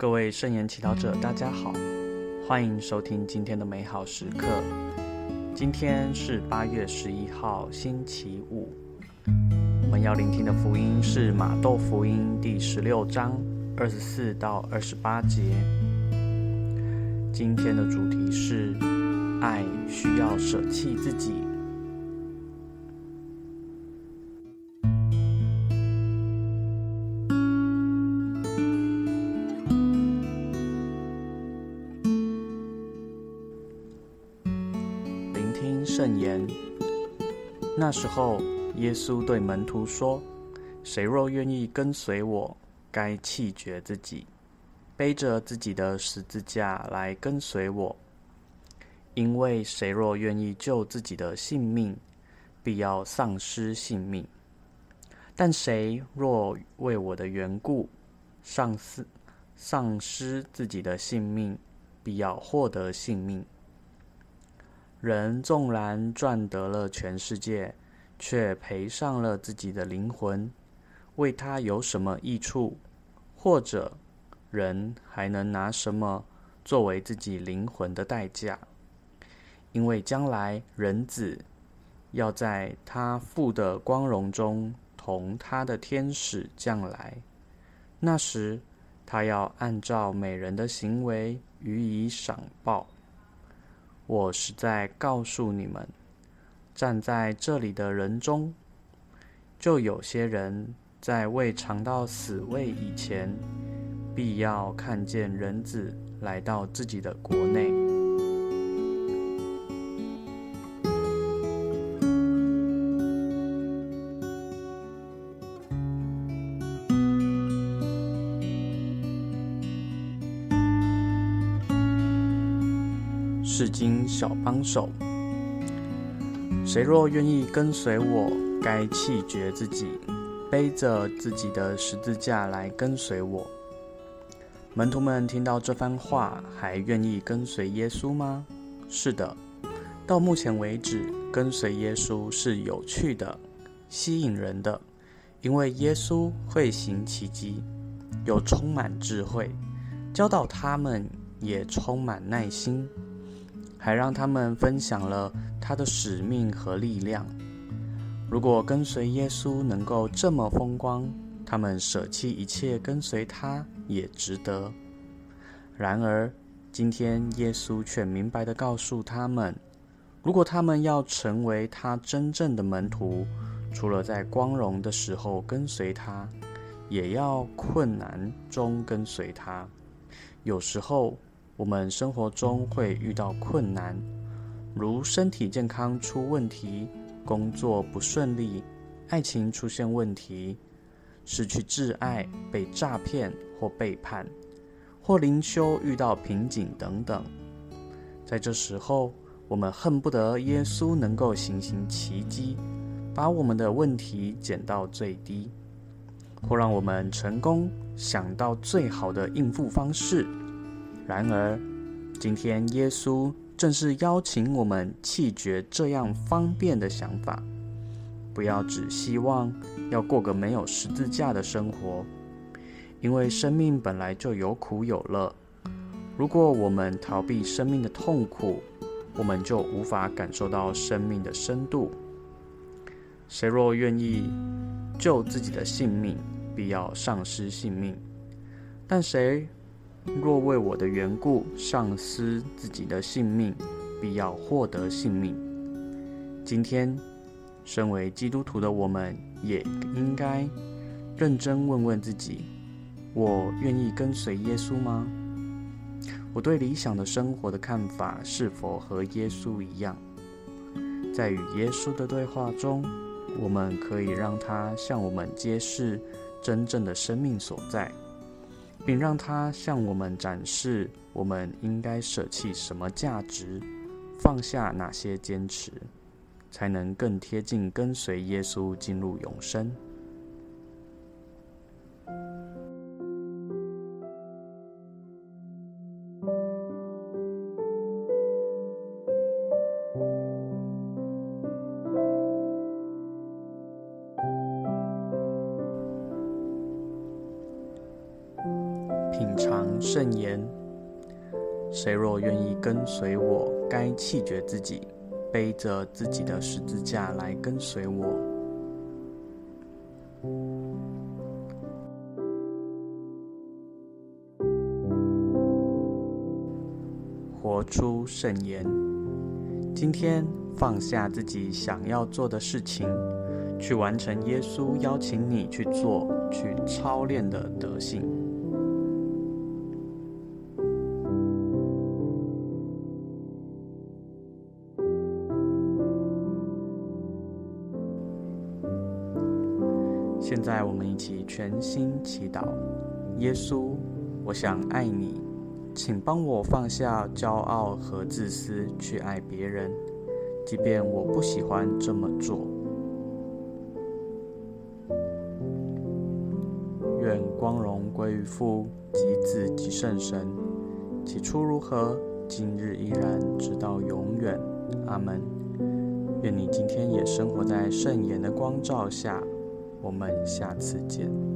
各位圣言祈祷者，大家好，欢迎收听今天的美好时刻。今天是八月十一号，星期五。我们要聆听的福音是马窦福音第十六章二十四到二十八节。今天的主题是爱需要舍弃自己。圣言。那时候，耶稣对门徒说：“谁若愿意跟随我，该弃绝自己，背着自己的十字架来跟随我。因为谁若愿意救自己的性命，必要丧失性命；但谁若为我的缘故，丧失丧失自己的性命，必要获得性命。”人纵然赚得了全世界，却赔上了自己的灵魂，为他有什么益处？或者，人还能拿什么作为自己灵魂的代价？因为将来人子要在他父的光荣中同他的天使降来，那时他要按照每人的行为予以赏报。我是在告诉你们，站在这里的人中，就有些人在未尝到死味以前，必要看见人子来到自己的国内。是经小帮手，谁若愿意跟随我，该弃绝自己，背着自己的十字架来跟随我。门徒们听到这番话，还愿意跟随耶稣吗？是的，到目前为止，跟随耶稣是有趣的、吸引人的，因为耶稣会行奇迹，又充满智慧，教导他们也充满耐心。还让他们分享了他的使命和力量。如果跟随耶稣能够这么风光，他们舍弃一切跟随他也值得。然而，今天耶稣却明白地告诉他们：如果他们要成为他真正的门徒，除了在光荣的时候跟随他，也要困难中跟随他。有时候，我们生活中会遇到困难，如身体健康出问题、工作不顺利、爱情出现问题、失去挚爱、被诈骗或背叛，或灵修遇到瓶颈等等。在这时候，我们恨不得耶稣能够行行奇迹，把我们的问题减到最低，或让我们成功想到最好的应付方式。然而，今天耶稣正是邀请我们弃绝这样方便的想法，不要只希望要过个没有十字架的生活，因为生命本来就有苦有乐。如果我们逃避生命的痛苦，我们就无法感受到生命的深度。谁若愿意救自己的性命，必要丧失性命；但谁若为我的缘故丧失自己的性命，必要获得性命。今天，身为基督徒的我们，也应该认真问问自己：我愿意跟随耶稣吗？我对理想的生活的看法是否和耶稣一样？在与耶稣的对话中，我们可以让他向我们揭示真正的生命所在。并让他向我们展示，我们应该舍弃什么价值，放下哪些坚持，才能更贴近跟随耶稣进入永生。圣言。谁若愿意跟随我，该弃绝自己，背着自己的十字架来跟随我。活出圣言。今天放下自己想要做的事情，去完成耶稣邀请你去做、去操练的德性。现在我们一起全心祈祷，耶稣，我想爱你，请帮我放下骄傲和自私，去爱别人，即便我不喜欢这么做。愿光荣归于父及子及圣神，起初如何，今日依然，直到永远。阿门。愿你今天也生活在圣言的光照下。我们下次见。